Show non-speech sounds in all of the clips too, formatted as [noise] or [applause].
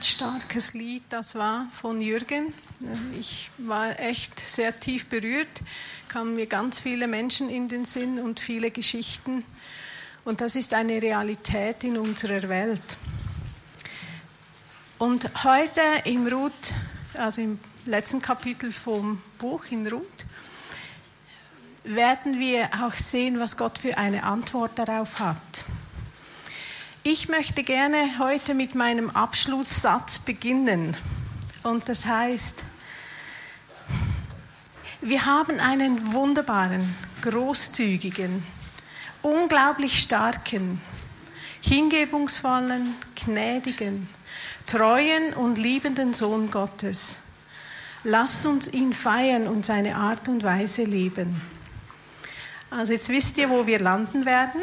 Ganz starkes Lied das war von Jürgen. Ich war echt sehr tief berührt, kamen mir ganz viele Menschen in den Sinn und viele Geschichten. Und das ist eine Realität in unserer Welt. Und heute im Ruth, also im letzten Kapitel vom Buch in Ruth, werden wir auch sehen, was Gott für eine Antwort darauf hat. Ich möchte gerne heute mit meinem Abschlusssatz beginnen. Und das heißt, wir haben einen wunderbaren, großzügigen, unglaublich starken, hingebungsvollen, gnädigen, treuen und liebenden Sohn Gottes. Lasst uns ihn feiern und seine Art und Weise leben. Also jetzt wisst ihr, wo wir landen werden.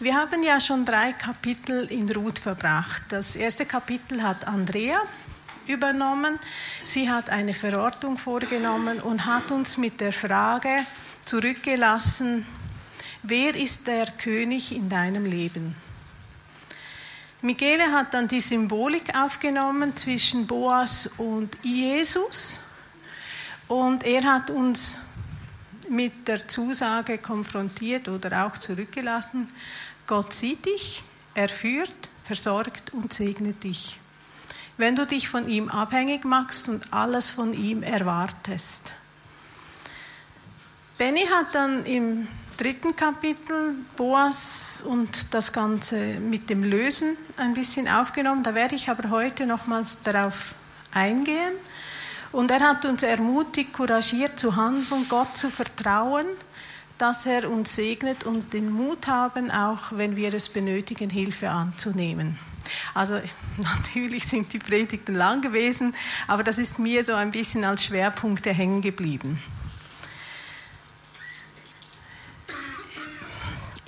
Wir haben ja schon drei Kapitel in Ruth verbracht. Das erste Kapitel hat Andrea übernommen. Sie hat eine Verortung vorgenommen und hat uns mit der Frage zurückgelassen, wer ist der König in deinem Leben? Michele hat dann die Symbolik aufgenommen zwischen Boas und Jesus und er hat uns mit der Zusage konfrontiert oder auch zurückgelassen, Gott sieht dich, er führt, versorgt und segnet dich. Wenn du dich von ihm abhängig machst und alles von ihm erwartest. Benny hat dann im dritten Kapitel Boas und das Ganze mit dem Lösen ein bisschen aufgenommen. Da werde ich aber heute nochmals darauf eingehen. Und er hat uns ermutigt, couragiert zu handeln, Gott zu vertrauen dass er uns segnet und den Mut haben, auch wenn wir es benötigen, Hilfe anzunehmen. Also [laughs] natürlich sind die Predigten lang gewesen, aber das ist mir so ein bisschen als Schwerpunkte hängen geblieben.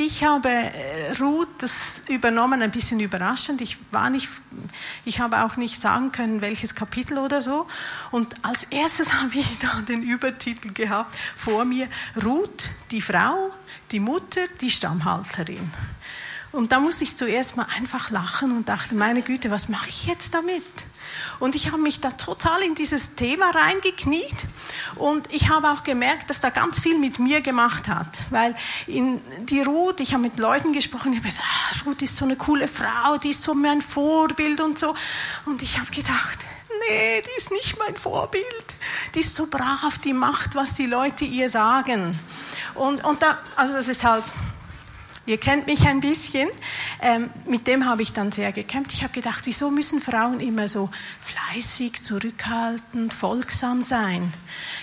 Ich habe äh, Ruth das übernommen, ein bisschen überraschend. Ich, war nicht, ich habe auch nicht sagen können, welches Kapitel oder so. Und als erstes [laughs] habe ich da den Übertitel gehabt vor mir, Ruth, die Frau, die Mutter, die Stammhalterin. Und da musste ich zuerst mal einfach lachen und dachte, meine Güte, was mache ich jetzt damit? Und ich habe mich da total in dieses Thema reingekniet und ich habe auch gemerkt, dass da ganz viel mit mir gemacht hat, weil in die Ruth, ich habe mit Leuten gesprochen, ich habe gesagt, ah, Ruth ist so eine coole Frau, die ist so mein Vorbild und so. Und ich habe gedacht, nee, die ist nicht mein Vorbild. Die ist so brav, die macht, was die Leute ihr sagen. Und, und da, also das ist halt Ihr kennt mich ein bisschen. Ähm, mit dem habe ich dann sehr gekämpft. Ich habe gedacht, wieso müssen Frauen immer so fleißig, zurückhaltend, folgsam sein?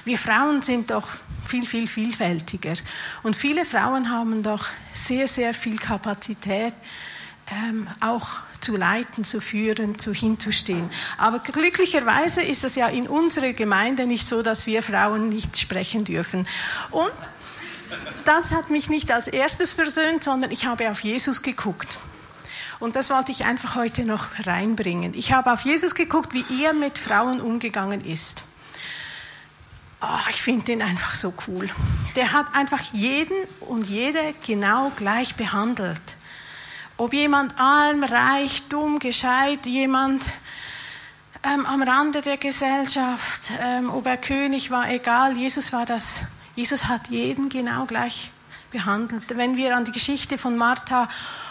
Wir Frauen sind doch viel, viel vielfältiger. Und viele Frauen haben doch sehr, sehr viel Kapazität, ähm, auch zu leiten, zu führen, zu hinzustehen. Aber glücklicherweise ist es ja in unserer Gemeinde nicht so, dass wir Frauen nicht sprechen dürfen. Und das hat mich nicht als erstes versöhnt, sondern ich habe auf Jesus geguckt. Und das wollte ich einfach heute noch reinbringen. Ich habe auf Jesus geguckt, wie er mit Frauen umgegangen ist. Oh, ich finde ihn einfach so cool. Der hat einfach jeden und jede genau gleich behandelt. Ob jemand arm, reich, dumm, gescheit, jemand ähm, am Rande der Gesellschaft, ähm, ob er König war, egal. Jesus war das Jesus hat jeden genau gleich behandelt. Wenn wir an die Geschichte von Martha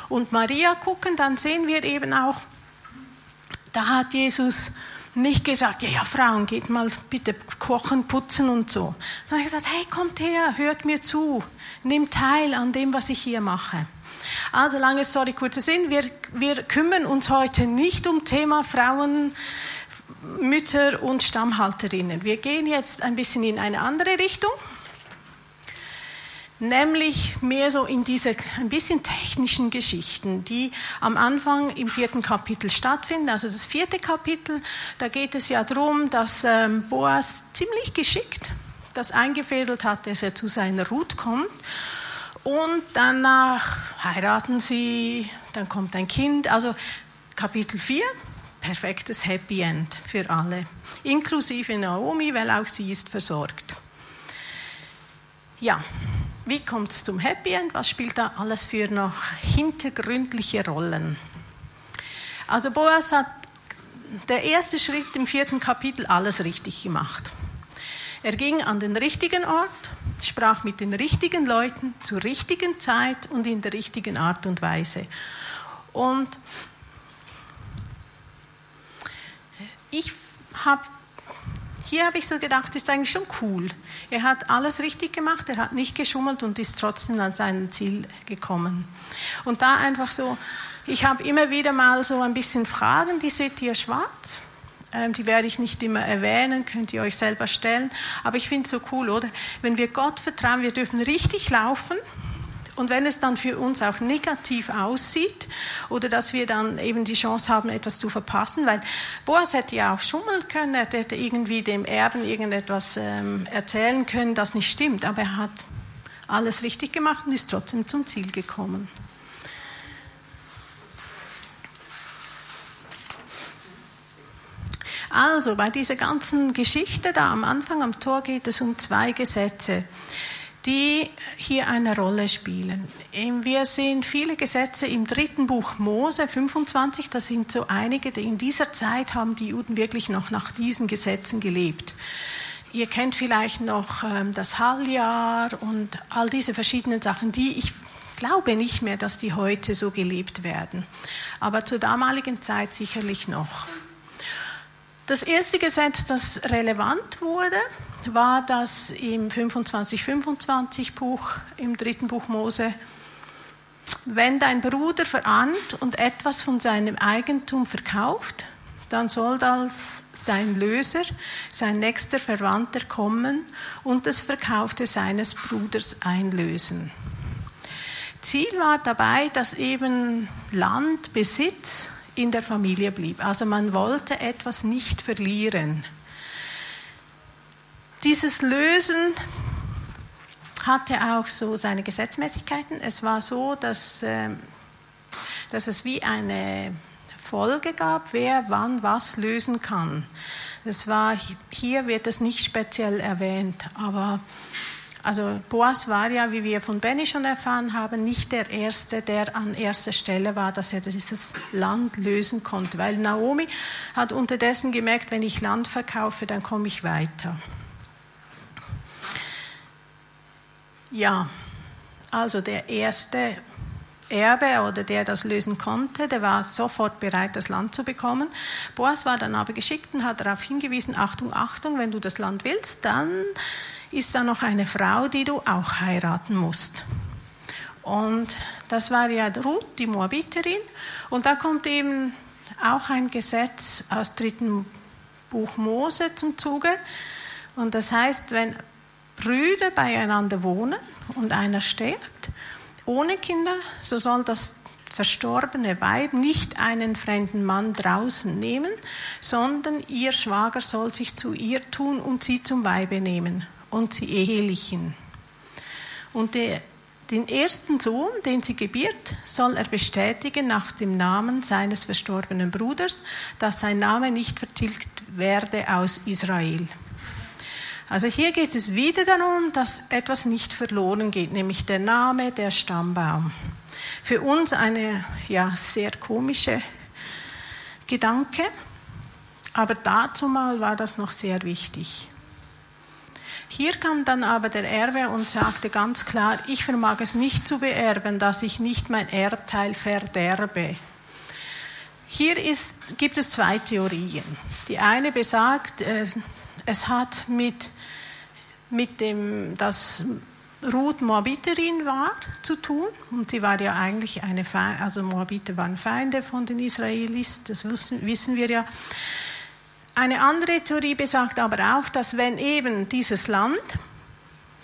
und Maria gucken, dann sehen wir eben auch, da hat Jesus nicht gesagt, ja, ja, Frauen, geht mal bitte kochen, putzen und so. Sondern er hat gesagt, hey, kommt her, hört mir zu, nehmt teil an dem, was ich hier mache. Also lange Story, kurzer Sinn, wir, wir kümmern uns heute nicht um Thema Frauen, Mütter und Stammhalterinnen. Wir gehen jetzt ein bisschen in eine andere Richtung nämlich mehr so in diese ein bisschen technischen Geschichten, die am Anfang im vierten Kapitel stattfinden. Also das vierte Kapitel, da geht es ja darum, dass ähm, Boas ziemlich geschickt das eingefädelt hat, dass er zu seiner Ruth kommt. Und danach heiraten sie, dann kommt ein Kind. Also Kapitel 4, perfektes Happy End für alle, inklusive Naomi, weil auch sie ist versorgt. Ja, wie kommt es zum Happy End? Was spielt da alles für noch hintergründliche Rollen? Also Boas hat der erste Schritt im vierten Kapitel alles richtig gemacht. Er ging an den richtigen Ort, sprach mit den richtigen Leuten zur richtigen Zeit und in der richtigen Art und Weise. Und ich habe hier habe ich so gedacht, ist eigentlich schon cool. Er hat alles richtig gemacht, er hat nicht geschummelt und ist trotzdem an sein Ziel gekommen. Und da einfach so, ich habe immer wieder mal so ein bisschen Fragen, die seht ihr schwarz. Ähm, die werde ich nicht immer erwähnen, könnt ihr euch selber stellen. Aber ich finde es so cool, oder? Wenn wir Gott vertrauen, wir dürfen richtig laufen. Und wenn es dann für uns auch negativ aussieht oder dass wir dann eben die Chance haben, etwas zu verpassen, weil Boas hätte ja auch schummeln können, er hätte irgendwie dem Erben irgendetwas ähm, erzählen können, das nicht stimmt, aber er hat alles richtig gemacht und ist trotzdem zum Ziel gekommen. Also bei dieser ganzen Geschichte da am Anfang am Tor geht es um zwei Gesetze, die hier eine Rolle spielen. Wir sehen viele Gesetze im dritten Buch Mose 25, das sind so einige, die in dieser Zeit haben die Juden wirklich noch nach diesen Gesetzen gelebt. Ihr kennt vielleicht noch ähm, das Halljahr und all diese verschiedenen Sachen, die ich glaube nicht mehr, dass die heute so gelebt werden. Aber zur damaligen Zeit sicherlich noch. Das erste Gesetz, das relevant wurde, war das im 25-25 Buch, im dritten Buch Mose. Wenn dein Bruder verahnt und etwas von seinem Eigentum verkauft, dann soll das sein Löser, sein nächster Verwandter kommen und das Verkaufte seines Bruders einlösen. Ziel war dabei, dass eben Land, Besitz in der Familie blieb. Also man wollte etwas nicht verlieren. Dieses Lösen hatte auch so seine Gesetzmäßigkeiten. Es war so, dass, äh, dass es wie eine Folge gab, wer wann was lösen kann. Das war, hier wird es nicht speziell erwähnt, aber also Boas war ja, wie wir von Benny schon erfahren haben, nicht der Erste, der an erster Stelle war, dass er dieses Land lösen konnte. Weil Naomi hat unterdessen gemerkt, wenn ich Land verkaufe, dann komme ich weiter. Ja, also der erste Erbe oder der das lösen konnte, der war sofort bereit, das Land zu bekommen. Boas war dann aber geschickt und hat darauf hingewiesen, Achtung, Achtung, wenn du das Land willst, dann ist da noch eine Frau, die du auch heiraten musst. Und das war ja Ruth, die Moabiterin. Und da kommt eben auch ein Gesetz aus dritten Buch Mose zum Zuge. Und das heißt, wenn Brüder beieinander wohnen und einer stirbt, ohne Kinder, so soll das verstorbene Weib nicht einen fremden Mann draußen nehmen, sondern ihr Schwager soll sich zu ihr tun und sie zum Weibe nehmen und sie ehelichen. Und der, den ersten Sohn, den sie gebiert, soll er bestätigen nach dem Namen seines verstorbenen Bruders, dass sein Name nicht vertilgt werde aus Israel. Also hier geht es wieder darum, dass etwas nicht verloren geht, nämlich der Name, der Stammbaum. Für uns eine ja, sehr komische Gedanke, aber dazu mal war das noch sehr wichtig. Hier kam dann aber der Erbe und sagte ganz klar, ich vermag es nicht zu beerben, dass ich nicht mein Erbteil verderbe. Hier ist, gibt es zwei Theorien. Die eine besagt, es hat mit, mit dem, dass Ruth Moabiterin war, zu tun. Und sie war ja eigentlich eine, Fe also Moabiter waren Feinde von den Israelis, das wissen, wissen wir ja. Eine andere Theorie besagt aber auch, dass wenn eben dieses Land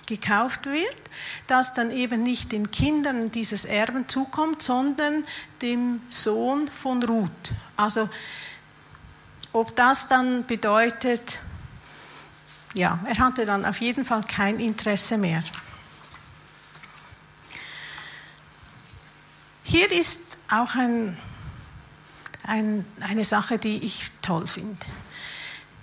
gekauft wird, dass dann eben nicht den Kindern dieses Erben zukommt, sondern dem Sohn von Ruth. Also ob das dann bedeutet, ja, er hatte dann auf jeden Fall kein Interesse mehr. Hier ist auch ein, ein, eine Sache, die ich toll finde.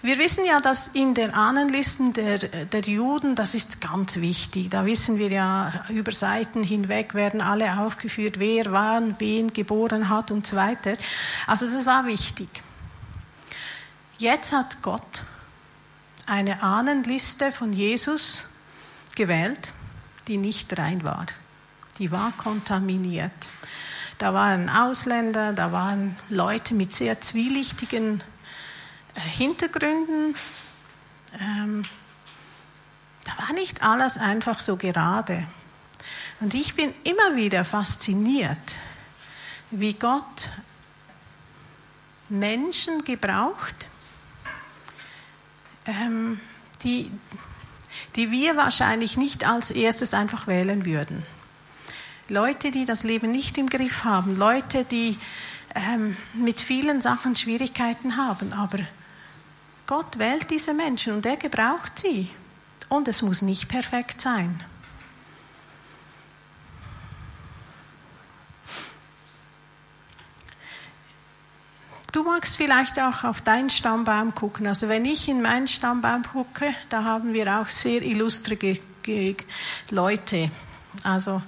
Wir wissen ja, dass in den Ahnenlisten der, der Juden, das ist ganz wichtig, da wissen wir ja, über Seiten hinweg werden alle aufgeführt, wer wann wen geboren hat und so weiter. Also das war wichtig. Jetzt hat Gott eine Ahnenliste von Jesus gewählt, die nicht rein war. Die war kontaminiert. Da waren Ausländer, da waren Leute mit sehr zwielichtigen Hintergründen. Ähm, da war nicht alles einfach so gerade. Und ich bin immer wieder fasziniert, wie Gott Menschen gebraucht, ähm, die, die wir wahrscheinlich nicht als erstes einfach wählen würden. Leute, die das Leben nicht im Griff haben, Leute, die ähm, mit vielen Sachen Schwierigkeiten haben, aber Gott wählt diese Menschen und er gebraucht sie. Und es muss nicht perfekt sein. Du magst vielleicht auch auf deinen Stammbaum gucken. Also wenn ich in meinen Stammbaum gucke, da haben wir auch sehr illustre Leute. Also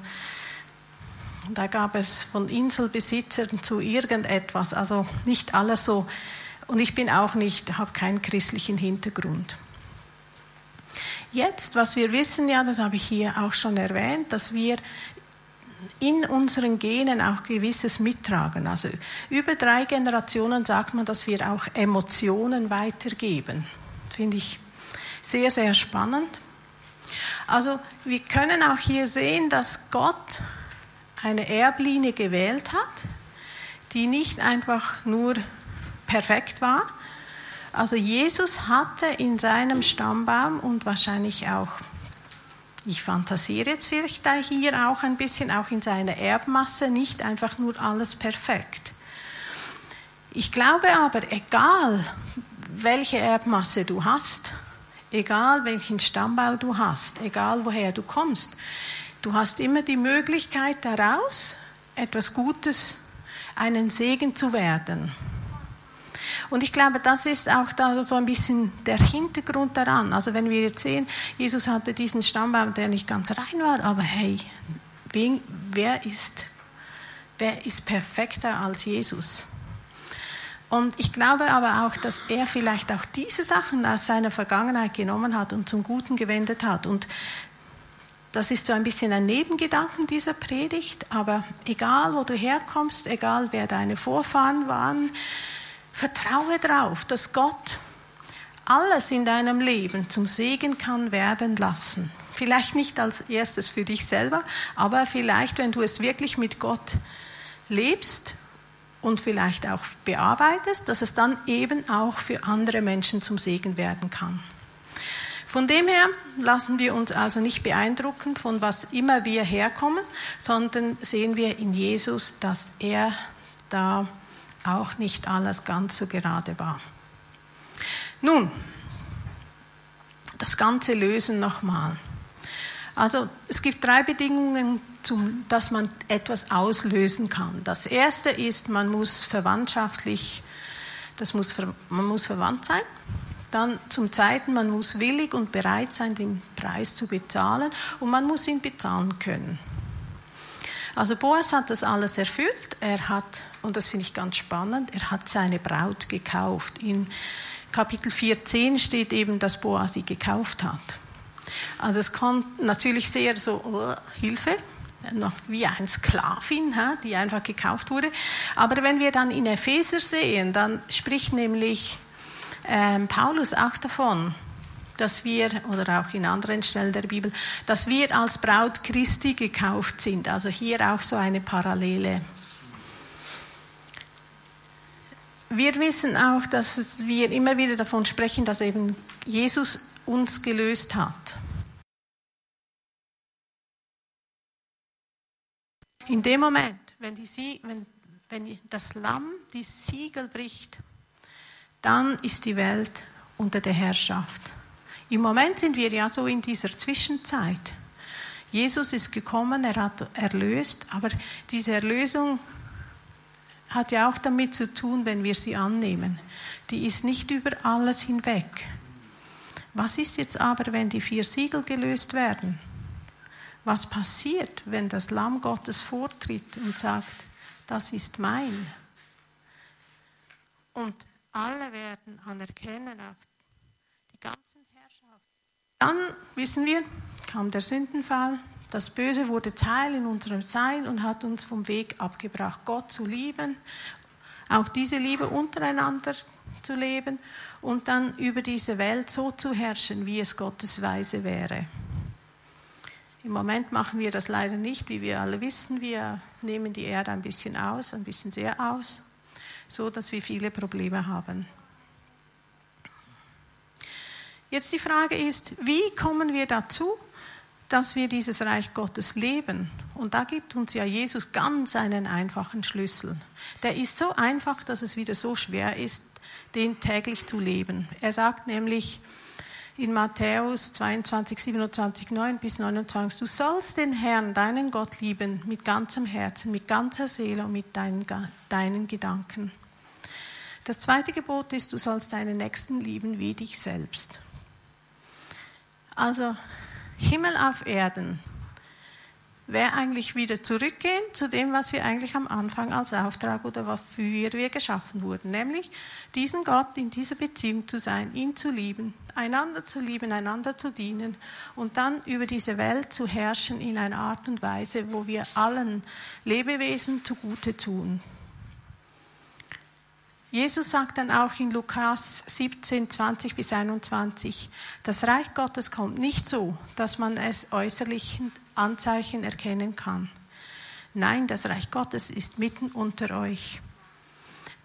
da gab es von Inselbesitzern zu irgendetwas. Also nicht alles so und ich bin auch nicht, habe keinen christlichen Hintergrund. Jetzt, was wir wissen, ja, das habe ich hier auch schon erwähnt, dass wir in unseren Genen auch gewisses mittragen. Also über drei Generationen sagt man, dass wir auch Emotionen weitergeben. Finde ich sehr, sehr spannend. Also wir können auch hier sehen, dass Gott eine Erblinie gewählt hat, die nicht einfach nur perfekt war. Also Jesus hatte in seinem Stammbaum und wahrscheinlich auch, ich fantasiere jetzt vielleicht hier auch ein bisschen, auch in seiner Erbmasse, nicht einfach nur alles perfekt. Ich glaube aber, egal welche Erbmasse du hast, egal welchen Stammbau du hast, egal woher du kommst, du hast immer die Möglichkeit daraus, etwas Gutes, einen Segen zu werden. Und ich glaube, das ist auch da so ein bisschen der Hintergrund daran. Also wenn wir jetzt sehen, Jesus hatte diesen Stammbaum, der nicht ganz rein war, aber hey, wer ist, wer ist perfekter als Jesus? Und ich glaube aber auch, dass er vielleicht auch diese Sachen aus seiner Vergangenheit genommen hat und zum Guten gewendet hat. Und das ist so ein bisschen ein Nebengedanken dieser Predigt, aber egal, wo du herkommst, egal, wer deine Vorfahren waren, Vertraue darauf, dass Gott alles in deinem Leben zum Segen kann werden lassen. Vielleicht nicht als erstes für dich selber, aber vielleicht, wenn du es wirklich mit Gott lebst und vielleicht auch bearbeitest, dass es dann eben auch für andere Menschen zum Segen werden kann. Von dem her lassen wir uns also nicht beeindrucken von was immer wir herkommen, sondern sehen wir in Jesus, dass er da auch nicht alles ganz so gerade war. Nun, das ganze Lösen nochmal. Also es gibt drei Bedingungen, zum, dass man etwas auslösen kann. Das erste ist, man muss verwandtschaftlich, das muss, man muss verwandt sein. Dann zum Zweiten, man muss willig und bereit sein, den Preis zu bezahlen und man muss ihn bezahlen können. Also Boas hat das alles erfüllt. Er hat, und das finde ich ganz spannend, er hat seine Braut gekauft. In Kapitel 14 steht eben, dass Boas sie gekauft hat. Also es kommt natürlich sehr so, oh, Hilfe, noch wie ein Sklavin, die einfach gekauft wurde. Aber wenn wir dann in Epheser sehen, dann spricht nämlich ähm, Paulus auch davon, dass wir, oder auch in anderen Stellen der Bibel, dass wir als Braut Christi gekauft sind. Also hier auch so eine Parallele. Wir wissen auch, dass wir immer wieder davon sprechen, dass eben Jesus uns gelöst hat. In dem Moment, wenn, die, wenn, wenn das Lamm die Siegel bricht, dann ist die Welt unter der Herrschaft. Im Moment sind wir ja so in dieser Zwischenzeit. Jesus ist gekommen, er hat erlöst, aber diese Erlösung hat ja auch damit zu tun, wenn wir sie annehmen. Die ist nicht über alles hinweg. Was ist jetzt aber, wenn die vier Siegel gelöst werden? Was passiert, wenn das Lamm Gottes vortritt und sagt, das ist mein? Und alle werden anerkennen die ganzen. Dann wissen wir, kam der Sündenfall, das Böse wurde Teil in unserem Sein und hat uns vom Weg abgebracht, Gott zu lieben, auch diese Liebe untereinander zu leben und dann über diese Welt so zu herrschen, wie es Gottes Weise wäre. Im Moment machen wir das leider nicht, wie wir alle wissen. Wir nehmen die Erde ein bisschen aus, ein bisschen sehr aus, so dass wir viele Probleme haben. Jetzt die Frage ist, wie kommen wir dazu, dass wir dieses Reich Gottes leben. Und da gibt uns ja Jesus ganz einen einfachen Schlüssel. Der ist so einfach, dass es wieder so schwer ist, den täglich zu leben. Er sagt nämlich in Matthäus 22, 27, 9 bis 29, du sollst den Herrn, deinen Gott lieben, mit ganzem Herzen, mit ganzer Seele und mit deinen, deinen Gedanken. Das zweite Gebot ist, du sollst deinen Nächsten lieben wie dich selbst. Also Himmel auf Erden wäre eigentlich wieder zurückgehen zu dem, was wir eigentlich am Anfang als Auftrag oder wofür wir geschaffen wurden, nämlich diesen Gott in dieser Beziehung zu sein, ihn zu lieben, einander zu lieben, einander zu dienen und dann über diese Welt zu herrschen in einer Art und Weise, wo wir allen Lebewesen zugute tun. Jesus sagt dann auch in Lukas 17, 20 bis 21, das Reich Gottes kommt nicht so, dass man es äußerlichen Anzeichen erkennen kann. Nein, das Reich Gottes ist mitten unter euch.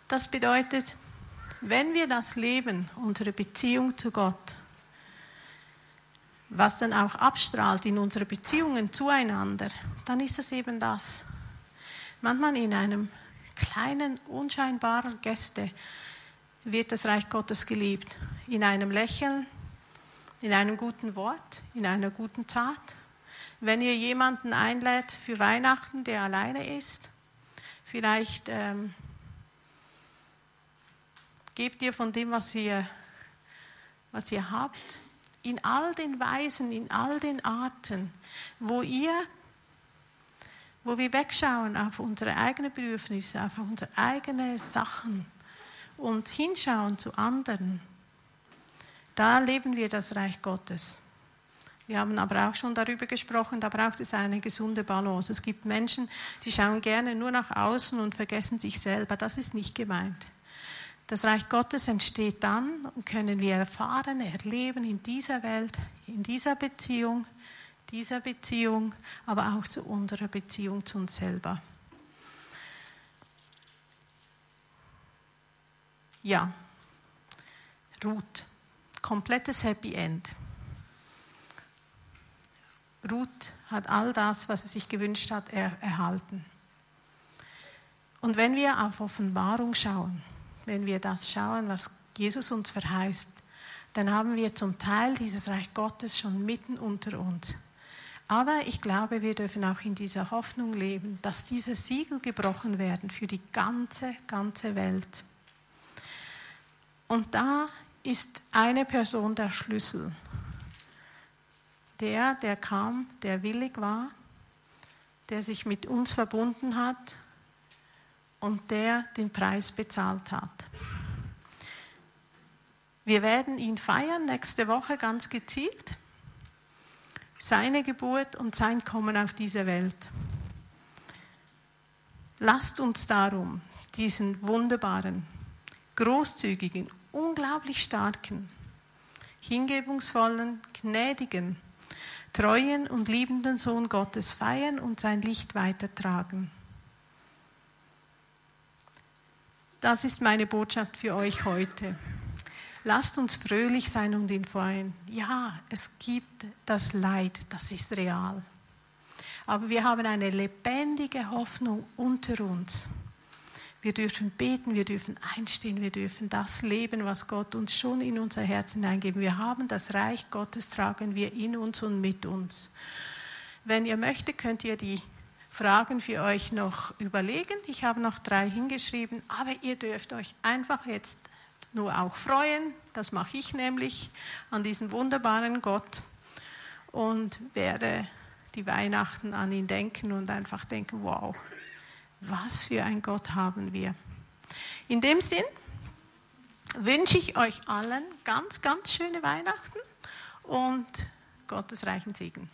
Das bedeutet, wenn wir das Leben, unsere Beziehung zu Gott, was dann auch abstrahlt in unsere Beziehungen zueinander, dann ist es eben das. Manchmal in einem kleinen, unscheinbaren Gäste wird das Reich Gottes geliebt. In einem Lächeln, in einem guten Wort, in einer guten Tat. Wenn ihr jemanden einlädt für Weihnachten, der alleine ist, vielleicht ähm, gebt ihr von dem, was ihr, was ihr habt, in all den Weisen, in all den Arten, wo ihr wo wir wegschauen auf unsere eigenen Bedürfnisse, auf unsere eigenen Sachen und hinschauen zu anderen, da leben wir das Reich Gottes. Wir haben aber auch schon darüber gesprochen, da braucht es eine gesunde Balance. Es gibt Menschen, die schauen gerne nur nach außen und vergessen sich selber. Das ist nicht gemeint. Das Reich Gottes entsteht dann und können wir erfahren, erleben in dieser Welt, in dieser Beziehung, dieser Beziehung, aber auch zu unserer Beziehung zu uns selber. Ja, Ruth, komplettes Happy End. Ruth hat all das, was sie sich gewünscht hat, er erhalten. Und wenn wir auf Offenbarung schauen, wenn wir das schauen, was Jesus uns verheißt, dann haben wir zum Teil dieses Reich Gottes schon mitten unter uns. Aber ich glaube, wir dürfen auch in dieser Hoffnung leben, dass diese Siegel gebrochen werden für die ganze, ganze Welt. Und da ist eine Person der Schlüssel. Der, der kam, der willig war, der sich mit uns verbunden hat und der den Preis bezahlt hat. Wir werden ihn feiern nächste Woche ganz gezielt seine Geburt und sein Kommen auf diese Welt. Lasst uns darum diesen wunderbaren, großzügigen, unglaublich starken, hingebungsvollen, gnädigen, treuen und liebenden Sohn Gottes feiern und sein Licht weitertragen. Das ist meine Botschaft für euch heute. Lasst uns fröhlich sein und ihn freuen. Ja, es gibt das Leid, das ist real. Aber wir haben eine lebendige Hoffnung unter uns. Wir dürfen beten, wir dürfen einstehen, wir dürfen das leben, was Gott uns schon in unser Herz hineingeben. Wir haben das Reich Gottes, tragen wir in uns und mit uns. Wenn ihr möchtet, könnt ihr die Fragen für euch noch überlegen. Ich habe noch drei hingeschrieben, aber ihr dürft euch einfach jetzt nur auch freuen. Das mache ich nämlich an diesem wunderbaren Gott und werde die Weihnachten an ihn denken und einfach denken, wow, was für ein Gott haben wir. In dem Sinn wünsche ich euch allen ganz, ganz schöne Weihnachten und Gottes reichen Segen.